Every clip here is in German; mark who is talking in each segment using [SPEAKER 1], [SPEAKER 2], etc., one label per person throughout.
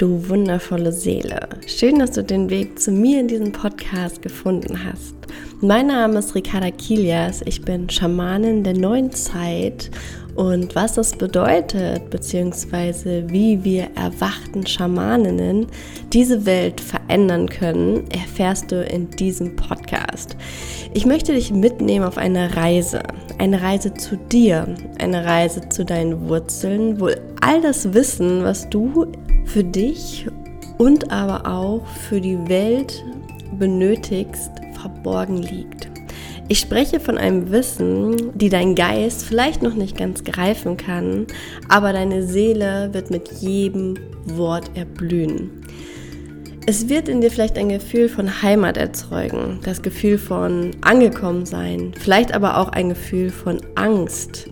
[SPEAKER 1] Du wundervolle Seele. Schön, dass du den Weg zu mir in diesem Podcast gefunden hast. Mein Name ist Ricarda Kilias. Ich bin Schamanin der neuen Zeit und was das bedeutet, beziehungsweise wie wir erwachten Schamaninnen diese Welt verändern können, erfährst du in diesem Podcast. Ich möchte dich mitnehmen auf eine Reise, eine Reise zu dir, eine Reise zu deinen Wurzeln, wo all das Wissen, was du für dich und aber auch für die Welt benötigst, verborgen liegt. Ich spreche von einem Wissen, die dein Geist vielleicht noch nicht ganz greifen kann, aber deine Seele wird mit jedem Wort erblühen. Es wird in dir vielleicht ein Gefühl von Heimat erzeugen, das Gefühl von angekommen sein, vielleicht aber auch ein Gefühl von Angst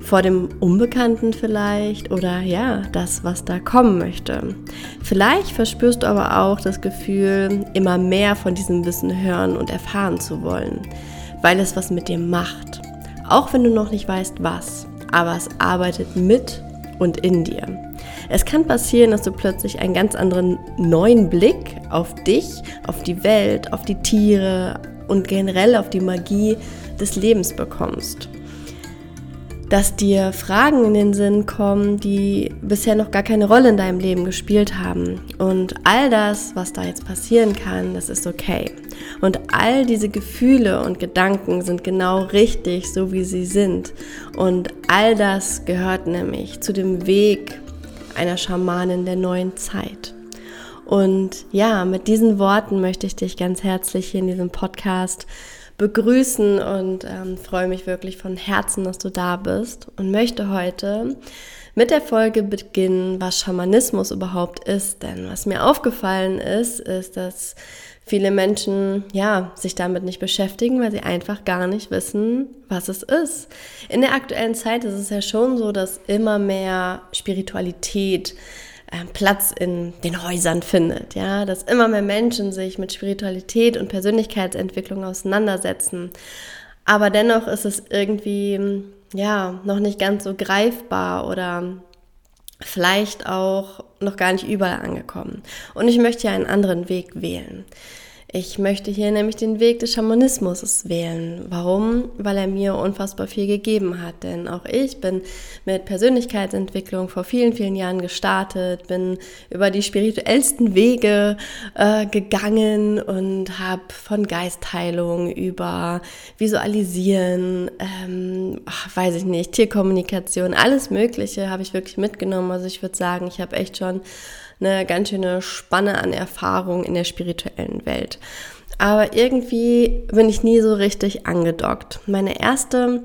[SPEAKER 1] vor dem Unbekannten vielleicht oder ja, das, was da kommen möchte. Vielleicht verspürst du aber auch das Gefühl, immer mehr von diesem Wissen hören und erfahren zu wollen, weil es was mit dir macht. Auch wenn du noch nicht weißt, was, aber es arbeitet mit und in dir. Es kann passieren, dass du plötzlich einen ganz anderen neuen Blick auf dich, auf die Welt, auf die Tiere und generell auf die Magie des Lebens bekommst dass dir Fragen in den Sinn kommen, die bisher noch gar keine Rolle in deinem Leben gespielt haben. Und all das, was da jetzt passieren kann, das ist okay. Und all diese Gefühle und Gedanken sind genau richtig, so wie sie sind. Und all das gehört nämlich zu dem Weg einer Schamanin der neuen Zeit. Und ja, mit diesen Worten möchte ich dich ganz herzlich hier in diesem Podcast begrüßen und ähm, freue mich wirklich von Herzen, dass du da bist und möchte heute mit der Folge beginnen, was Schamanismus überhaupt ist. Denn was mir aufgefallen ist, ist, dass viele Menschen ja sich damit nicht beschäftigen, weil sie einfach gar nicht wissen, was es ist. In der aktuellen Zeit ist es ja schon so, dass immer mehr Spiritualität Platz in den Häusern findet, ja, dass immer mehr Menschen sich mit Spiritualität und Persönlichkeitsentwicklung auseinandersetzen. Aber dennoch ist es irgendwie, ja, noch nicht ganz so greifbar oder vielleicht auch noch gar nicht überall angekommen. Und ich möchte ja einen anderen Weg wählen. Ich möchte hier nämlich den Weg des Schamanismus wählen. Warum? Weil er mir unfassbar viel gegeben hat. Denn auch ich bin mit Persönlichkeitsentwicklung vor vielen, vielen Jahren gestartet, bin über die spirituellsten Wege äh, gegangen und habe von Geistheilung über Visualisieren, ähm, ach, weiß ich nicht, Tierkommunikation, alles Mögliche habe ich wirklich mitgenommen. Also ich würde sagen, ich habe echt schon eine ganz schöne Spanne an Erfahrung in der spirituellen Welt. Aber irgendwie bin ich nie so richtig angedockt. Meine erste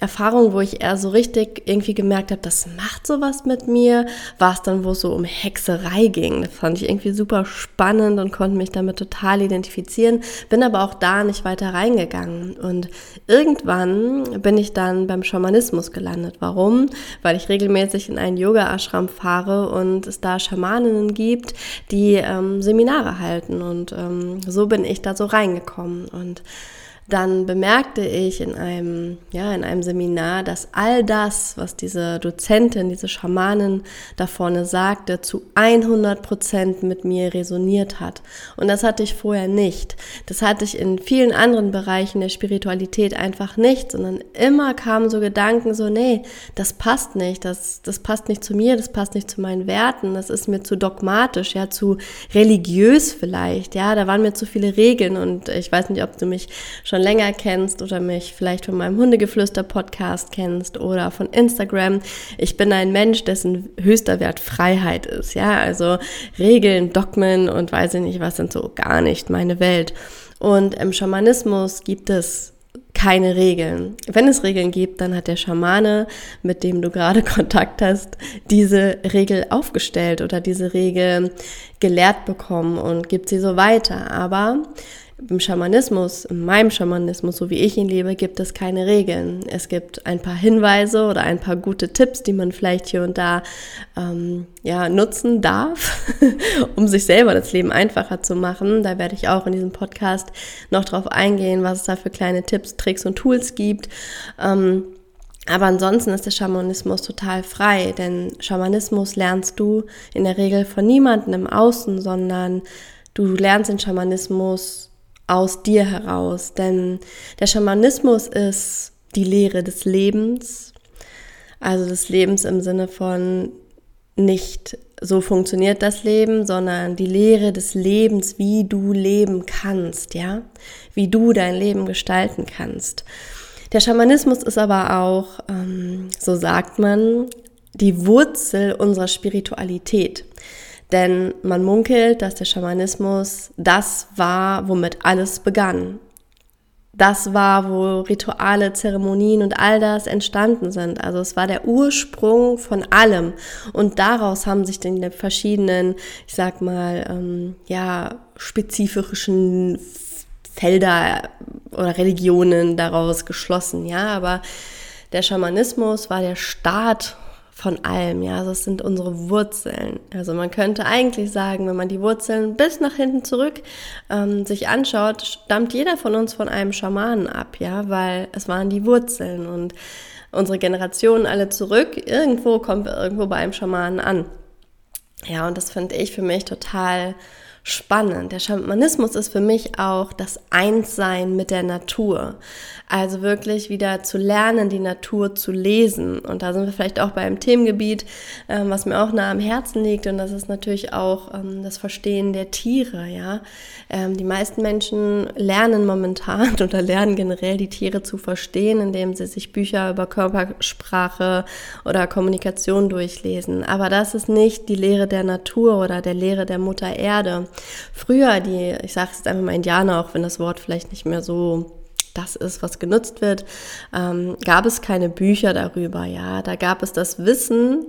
[SPEAKER 1] Erfahrung, wo ich eher so richtig irgendwie gemerkt habe, das macht sowas mit mir, war es dann, wo es so um Hexerei ging. Das fand ich irgendwie super spannend und konnte mich damit total identifizieren, bin aber auch da nicht weiter reingegangen. Und irgendwann bin ich dann beim Schamanismus gelandet. Warum? Weil ich regelmäßig in einen Yoga-Ashram fahre und es da Schamaninnen gibt, die ähm, Seminare halten. Und ähm, so bin ich da so reingekommen. Und dann bemerkte ich in einem, ja, in einem Seminar, dass all das, was diese Dozentin, diese Schamanin da vorne sagte, zu 100 Prozent mit mir resoniert hat. Und das hatte ich vorher nicht. Das hatte ich in vielen anderen Bereichen der Spiritualität einfach nicht, sondern immer kamen so Gedanken so, nee, das passt nicht, das, das passt nicht zu mir, das passt nicht zu meinen Werten, das ist mir zu dogmatisch, ja, zu religiös vielleicht, ja, da waren mir zu viele Regeln und ich weiß nicht, ob du mich schon schon länger kennst oder mich vielleicht von meinem Hundegeflüster-Podcast kennst oder von Instagram. Ich bin ein Mensch, dessen höchster Wert Freiheit ist. Ja, also Regeln, Dogmen und weiß ich nicht was sind so gar nicht meine Welt. Und im Schamanismus gibt es keine Regeln. Wenn es Regeln gibt, dann hat der Schamane, mit dem du gerade Kontakt hast, diese Regel aufgestellt oder diese Regel gelehrt bekommen und gibt sie so weiter. Aber im Schamanismus, in meinem Schamanismus, so wie ich ihn lebe, gibt es keine Regeln. Es gibt ein paar Hinweise oder ein paar gute Tipps, die man vielleicht hier und da ähm, ja, nutzen darf, um sich selber das Leben einfacher zu machen. Da werde ich auch in diesem Podcast noch drauf eingehen, was es da für kleine Tipps, Tricks und Tools gibt. Ähm, Aber ansonsten ist der Schamanismus total frei, denn Schamanismus lernst du in der Regel von niemandem im Außen, sondern du lernst den Schamanismus aus dir heraus. Denn der Schamanismus ist die Lehre des Lebens, also des Lebens im Sinne von nicht so funktioniert das Leben, sondern die Lehre des Lebens, wie du leben kannst, ja, wie du dein Leben gestalten kannst. Der Schamanismus ist aber auch, ähm, so sagt man, die Wurzel unserer Spiritualität. Denn man munkelt, dass der Schamanismus das war, womit alles begann. Das war, wo Rituale, Zeremonien und all das entstanden sind. Also es war der Ursprung von allem. Und daraus haben sich dann die verschiedenen, ich sag mal, ähm, ja, spezifischen Felder oder Religionen daraus geschlossen, ja, aber der Schamanismus war der Start von allem, ja, also es sind unsere Wurzeln. Also man könnte eigentlich sagen, wenn man die Wurzeln bis nach hinten zurück ähm, sich anschaut, stammt jeder von uns von einem Schamanen ab, ja, weil es waren die Wurzeln und unsere Generationen alle zurück, irgendwo kommen wir irgendwo bei einem Schamanen an. Ja, und das finde ich für mich total spannend. Der Schamanismus ist für mich auch das Einssein mit der Natur. Also wirklich wieder zu lernen, die Natur zu lesen. Und da sind wir vielleicht auch beim Themengebiet, ähm, was mir auch nah am Herzen liegt. Und das ist natürlich auch ähm, das Verstehen der Tiere. Ja, ähm, die meisten Menschen lernen momentan oder lernen generell die Tiere zu verstehen, indem sie sich Bücher über Körpersprache oder Kommunikation durchlesen. Aber das ist nicht die Lehre der Natur oder der Lehre der Mutter Erde. Früher die, ich sage es einfach mal Indianer, auch wenn das Wort vielleicht nicht mehr so das ist, was genutzt wird, ähm, gab es keine Bücher darüber. Ja, da gab es das Wissen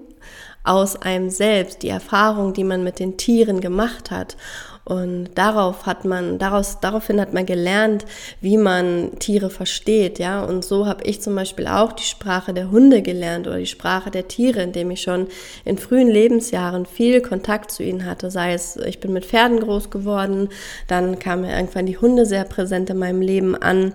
[SPEAKER 1] aus einem selbst, die Erfahrung, die man mit den Tieren gemacht hat. Und darauf hat man, daraus, daraufhin hat man gelernt, wie man Tiere versteht, ja. Und so habe ich zum Beispiel auch die Sprache der Hunde gelernt oder die Sprache der Tiere, indem ich schon in frühen Lebensjahren viel Kontakt zu ihnen hatte. Sei es, ich bin mit Pferden groß geworden, dann kamen irgendwann die Hunde sehr präsent in meinem Leben an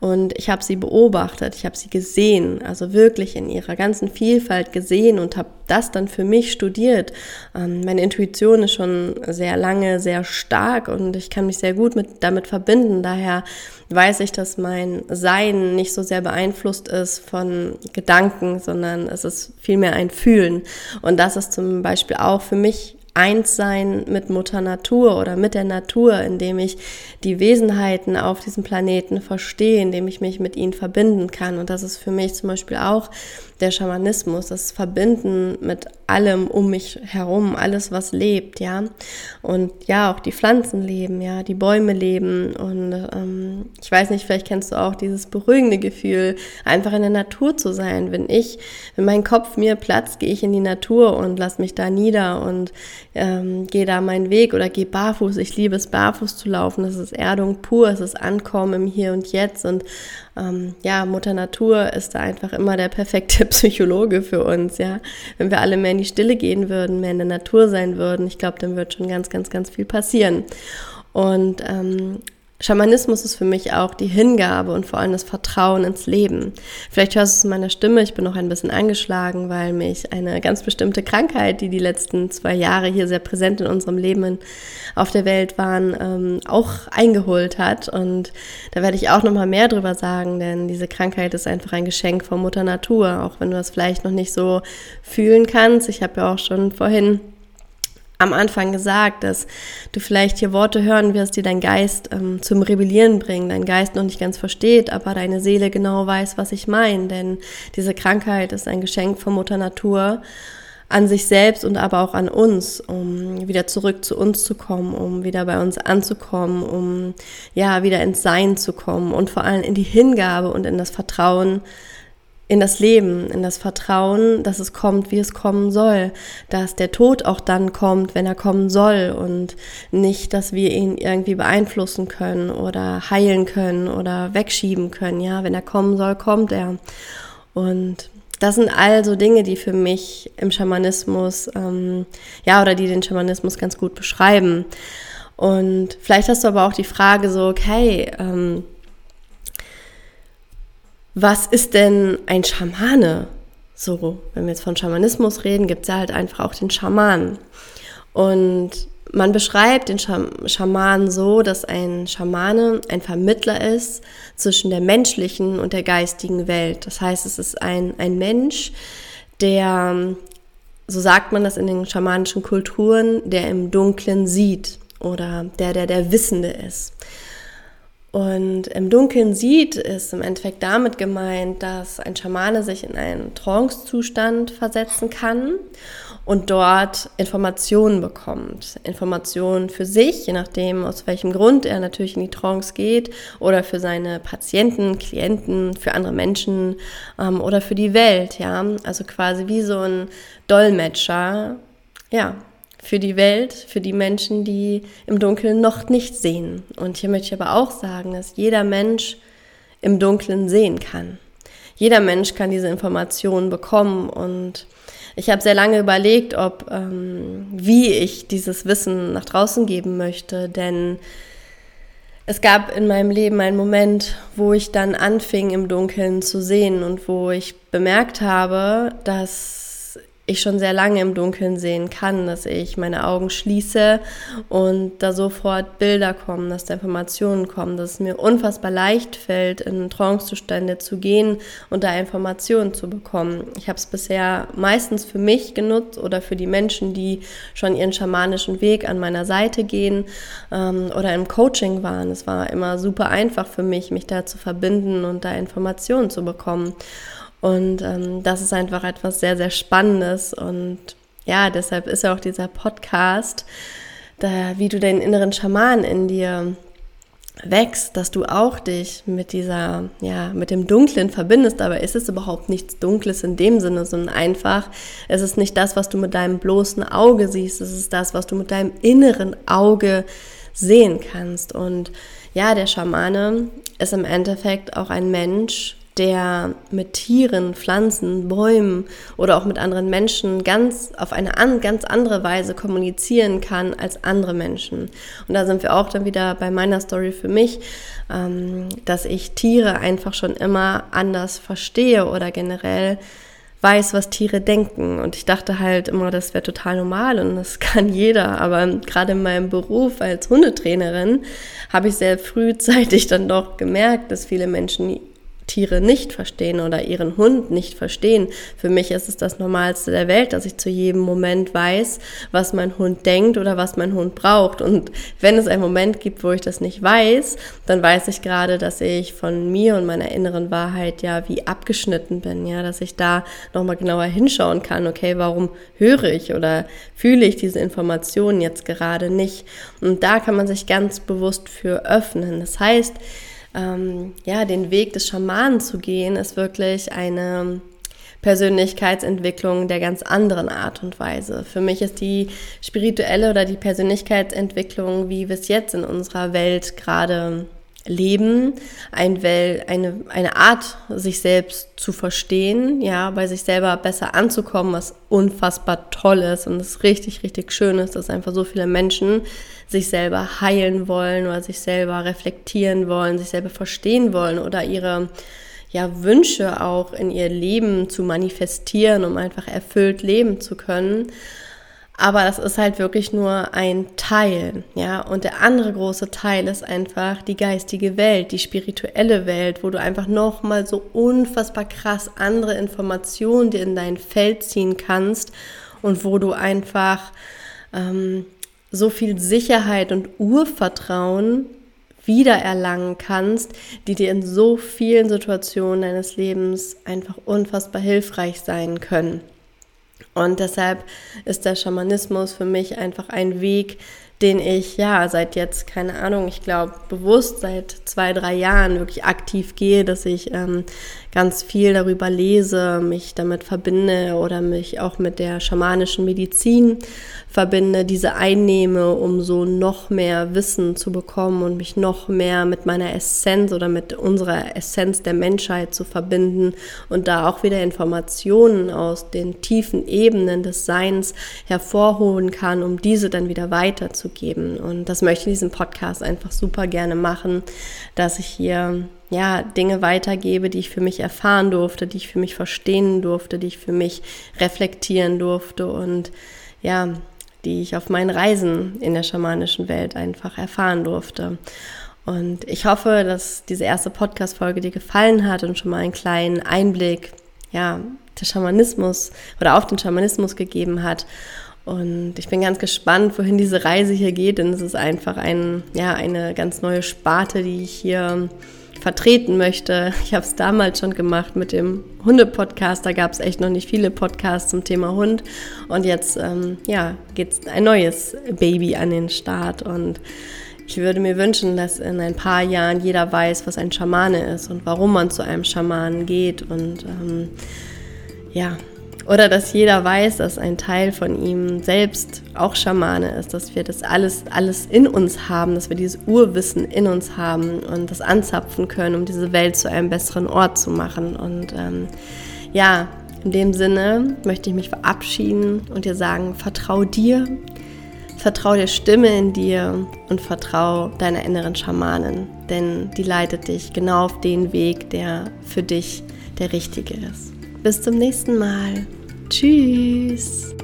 [SPEAKER 1] und ich habe sie beobachtet, ich habe sie gesehen, also wirklich in ihrer ganzen Vielfalt gesehen und habe das dann für mich studiert. Ähm, meine Intuition ist schon sehr lange, sehr stark und ich kann mich sehr gut mit, damit verbinden. Daher weiß ich, dass mein Sein nicht so sehr beeinflusst ist von Gedanken, sondern es ist vielmehr ein Fühlen. Und das ist zum Beispiel auch für mich eins sein mit Mutter Natur oder mit der Natur, indem ich die Wesenheiten auf diesem Planeten verstehe, indem ich mich mit ihnen verbinden kann. Und das ist für mich zum Beispiel auch der Schamanismus, das Verbinden mit allem um mich herum, alles was lebt, ja. Und ja, auch die Pflanzen leben, ja, die Bäume leben. Und ähm, ich weiß nicht, vielleicht kennst du auch dieses beruhigende Gefühl, einfach in der Natur zu sein. Wenn ich, wenn mein Kopf mir platzt, gehe ich in die Natur und lass mich da nieder und ähm, gehe da meinen Weg oder gehe barfuß. Ich liebe es, barfuß zu laufen. Das ist Erdung pur, es ist Ankommen im Hier und Jetzt. Und ähm, ja, Mutter Natur ist da einfach immer der perfekte Psychologe für uns, ja. Wenn wir alle mehr in die Stille gehen würden, mehr in der Natur sein würden, ich glaube, dann wird schon ganz, ganz, ganz viel passieren. Und ähm, Schamanismus ist für mich auch die Hingabe und vor allem das Vertrauen ins Leben. Vielleicht hörst du es in meiner Stimme, ich bin noch ein bisschen angeschlagen, weil mich eine ganz bestimmte Krankheit, die die letzten zwei Jahre hier sehr präsent in unserem Leben auf der Welt waren, ähm, auch eingeholt hat. Und da werde ich auch noch mal mehr drüber sagen, denn diese Krankheit ist einfach ein Geschenk von Mutter Natur, auch wenn du das vielleicht noch nicht so fühlen kannst. Ich habe ja auch schon vorhin am Anfang gesagt, dass du vielleicht hier Worte hören wirst, die dein Geist ähm, zum Rebellieren bringen, dein Geist noch nicht ganz versteht, aber deine Seele genau weiß, was ich meine. Denn diese Krankheit ist ein Geschenk von Mutter Natur an sich selbst und aber auch an uns, um wieder zurück zu uns zu kommen, um wieder bei uns anzukommen, um ja wieder ins Sein zu kommen und vor allem in die Hingabe und in das Vertrauen, in das Leben, in das Vertrauen, dass es kommt, wie es kommen soll, dass der Tod auch dann kommt, wenn er kommen soll und nicht, dass wir ihn irgendwie beeinflussen können oder heilen können oder wegschieben können. Ja, wenn er kommen soll, kommt er. Und das sind also Dinge, die für mich im Schamanismus, ähm, ja, oder die den Schamanismus ganz gut beschreiben. Und vielleicht hast du aber auch die Frage so, okay, ähm, was ist denn ein Schamane? So, wenn wir jetzt von Schamanismus reden, gibt es ja halt einfach auch den Schamanen. Und man beschreibt den Schamanen so, dass ein Schamane ein Vermittler ist zwischen der menschlichen und der geistigen Welt. Das heißt, es ist ein, ein Mensch, der, so sagt man das in den schamanischen Kulturen, der im Dunklen sieht oder der, der der Wissende ist. Und im Dunkeln sieht, ist im Endeffekt damit gemeint, dass ein Schamane sich in einen Trance-Zustand versetzen kann und dort Informationen bekommt. Informationen für sich, je nachdem, aus welchem Grund er natürlich in die Trance geht, oder für seine Patienten, Klienten, für andere Menschen ähm, oder für die Welt, ja. Also quasi wie so ein Dolmetscher, ja, für die Welt, für die Menschen, die im Dunkeln noch nicht sehen. Und hier möchte ich aber auch sagen, dass jeder Mensch im Dunkeln sehen kann. Jeder Mensch kann diese Informationen bekommen und ich habe sehr lange überlegt, ob ähm, wie ich dieses Wissen nach draußen geben möchte, denn es gab in meinem Leben einen Moment, wo ich dann anfing, im Dunkeln zu sehen und wo ich bemerkt habe, dass ich schon sehr lange im Dunkeln sehen kann, dass ich meine Augen schließe und da sofort Bilder kommen, dass da Informationen kommen, dass es mir unfassbar leicht fällt, in Trancezustände zu gehen und da Informationen zu bekommen. Ich habe es bisher meistens für mich genutzt oder für die Menschen, die schon ihren schamanischen Weg an meiner Seite gehen ähm, oder im Coaching waren. Es war immer super einfach für mich, mich da zu verbinden und da Informationen zu bekommen. Und ähm, das ist einfach etwas sehr, sehr Spannendes. Und ja, deshalb ist ja auch dieser Podcast, da, wie du den inneren Schaman in dir wächst, dass du auch dich mit dieser, ja, mit dem Dunklen verbindest, aber ist es überhaupt nichts Dunkles in dem Sinne, sondern einfach, es ist nicht das, was du mit deinem bloßen Auge siehst, es ist das, was du mit deinem inneren Auge sehen kannst. Und ja, der Schamane ist im Endeffekt auch ein Mensch, der mit Tieren, Pflanzen, Bäumen oder auch mit anderen Menschen ganz auf eine an, ganz andere Weise kommunizieren kann als andere Menschen. Und da sind wir auch dann wieder bei meiner Story für mich, ähm, dass ich Tiere einfach schon immer anders verstehe oder generell weiß, was Tiere denken. Und ich dachte halt immer, das wäre total normal und das kann jeder. Aber gerade in meinem Beruf als Hundetrainerin habe ich sehr frühzeitig dann doch gemerkt, dass viele Menschen Tiere nicht verstehen oder ihren Hund nicht verstehen. Für mich ist es das Normalste der Welt, dass ich zu jedem Moment weiß, was mein Hund denkt oder was mein Hund braucht. Und wenn es einen Moment gibt, wo ich das nicht weiß, dann weiß ich gerade, dass ich von mir und meiner inneren Wahrheit ja wie abgeschnitten bin, ja, dass ich da nochmal genauer hinschauen kann, okay, warum höre ich oder fühle ich diese Informationen jetzt gerade nicht? Und da kann man sich ganz bewusst für öffnen. Das heißt, ähm, ja, den Weg des Schamanen zu gehen, ist wirklich eine Persönlichkeitsentwicklung der ganz anderen Art und Weise. Für mich ist die spirituelle oder die Persönlichkeitsentwicklung, wie wir es jetzt in unserer Welt gerade leben, ein Well, eine, eine Art, sich selbst zu verstehen, ja, bei sich selber besser anzukommen, was unfassbar toll ist und es richtig, richtig schön ist, dass einfach so viele Menschen sich selber heilen wollen oder sich selber reflektieren wollen, sich selber verstehen wollen oder ihre ja, Wünsche auch in ihr Leben zu manifestieren, um einfach erfüllt leben zu können. Aber das ist halt wirklich nur ein Teil, ja. Und der andere große Teil ist einfach die geistige Welt, die spirituelle Welt, wo du einfach nochmal so unfassbar krass andere Informationen dir in dein Feld ziehen kannst und wo du einfach ähm, so viel Sicherheit und Urvertrauen wiedererlangen kannst, die dir in so vielen Situationen deines Lebens einfach unfassbar hilfreich sein können. Und deshalb ist der Schamanismus für mich einfach ein Weg, den ich ja seit jetzt, keine Ahnung, ich glaube bewusst seit zwei, drei Jahren wirklich aktiv gehe, dass ich ähm, ganz viel darüber lese, mich damit verbinde oder mich auch mit der schamanischen Medizin verbinde, diese einnehme, um so noch mehr Wissen zu bekommen und mich noch mehr mit meiner Essenz oder mit unserer Essenz der Menschheit zu verbinden und da auch wieder Informationen aus den tiefen Ebenen des Seins hervorholen kann, um diese dann wieder weiterzugeben weiterzugeben. Und das möchte ich in diesem Podcast einfach super gerne machen, dass ich hier ja, Dinge weitergebe, die ich für mich erfahren durfte, die ich für mich verstehen durfte, die ich für mich reflektieren durfte und ja, die ich auf meinen Reisen in der schamanischen Welt einfach erfahren durfte. Und ich hoffe, dass diese erste Podcast-Folge dir gefallen hat und schon mal einen kleinen Einblick, ja, der Schamanismus oder auf den Schamanismus gegeben hat. Und ich bin ganz gespannt, wohin diese Reise hier geht, denn es ist einfach ein, ja, eine ganz neue Sparte, die ich hier vertreten möchte. Ich habe es damals schon gemacht mit dem Hunde-Podcast. Da gab es echt noch nicht viele Podcasts zum Thema Hund. Und jetzt, ähm, ja, geht ein neues Baby an den Start. Und ich würde mir wünschen, dass in ein paar Jahren jeder weiß, was ein Schamane ist und warum man zu einem Schamanen geht. Und ähm, ja, oder dass jeder weiß, dass ein Teil von ihm selbst auch Schamane ist, dass wir das alles, alles in uns haben, dass wir dieses Urwissen in uns haben und das anzapfen können, um diese Welt zu einem besseren Ort zu machen. Und ähm, ja, in dem Sinne möchte ich mich verabschieden und dir sagen, vertrau dir, vertrau der Stimme in dir und vertrau deiner inneren Schamanin, denn die leitet dich genau auf den Weg, der für dich der richtige ist. Bis zum nächsten Mal. Tschüss.